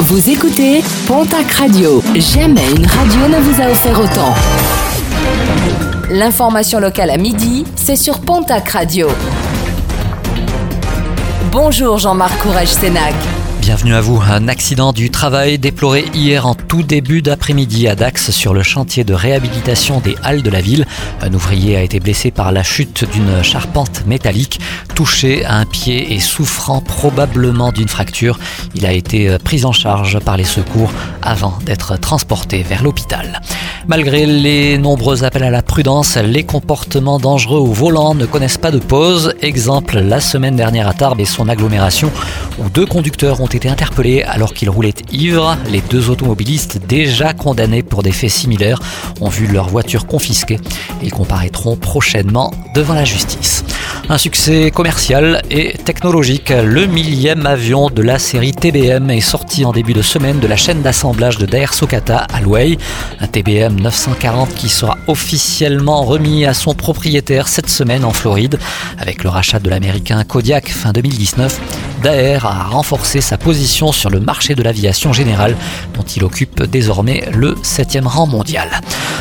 Vous écoutez Pontac Radio. Jamais une radio ne vous a offert autant. L'information locale à midi, c'est sur Pontac Radio. Bonjour Jean-Marc Courage Sénac. Bienvenue à vous. Un accident du travail déploré hier en tout début d'après-midi à Dax sur le chantier de réhabilitation des halles de la ville. Un ouvrier a été blessé par la chute d'une charpente métallique, touché à un pied et souffrant probablement d'une fracture. Il a été pris en charge par les secours avant d'être transporté vers l'hôpital. Malgré les nombreux appels à la prudence, les comportements dangereux au volant ne connaissent pas de pause. Exemple, la semaine dernière à Tarbes et son agglomération, où deux conducteurs ont été interpellés alors qu'ils roulaient ivres. Les deux automobilistes, déjà condamnés pour des faits similaires, ont vu leur voiture confisquée. Ils comparaîtront prochainement devant la justice. Un succès commercial et technologique. Le millième avion de la série TBM est sorti en début de semaine de la chaîne d'assemblage de Daer Sokata à. Un TBM 940 qui sera officiellement remis à son propriétaire cette semaine en Floride. Avec le rachat de l'américain Kodiak fin 2019, Daer a renforcé sa position sur le marché de l'aviation générale dont il occupe désormais le 7e rang mondial.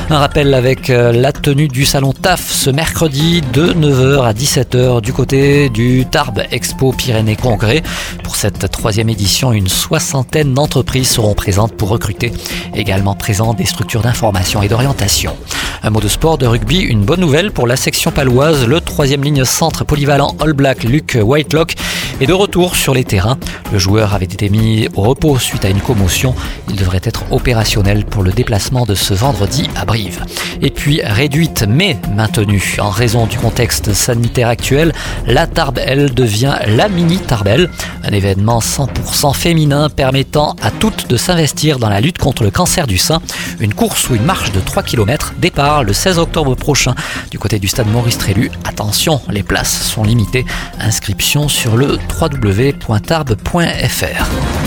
Un rappel avec euh, la tenue du salon TAF ce mercredi de 9h à 17h du côté du Tarbes Expo Pyrénées Congrès. Pour cette troisième édition, une soixantaine d'entreprises seront présentes pour recruter. Également présentes des structures d'information et d'orientation. Un mot de sport, de rugby, une bonne nouvelle pour la section paloise. Le troisième ligne centre polyvalent All Black Luc Whitelock est de retour sur les terrains. Le joueur avait été mis au repos suite à une commotion. Il devrait être opérationnel pour le déplacement de ce vendredi à Brive. Et puis réduite mais maintenue en raison du contexte sanitaire actuel, la Tarbelle devient la mini Tarbelle, un événement 100% féminin permettant à toutes de s'investir dans la lutte contre le cancer du sein. Une course ou une marche de 3 km départ le 16 octobre prochain du côté du stade Maurice Trélu. Attention, les places sont limitées. Inscription sur le www.tarbes.fr.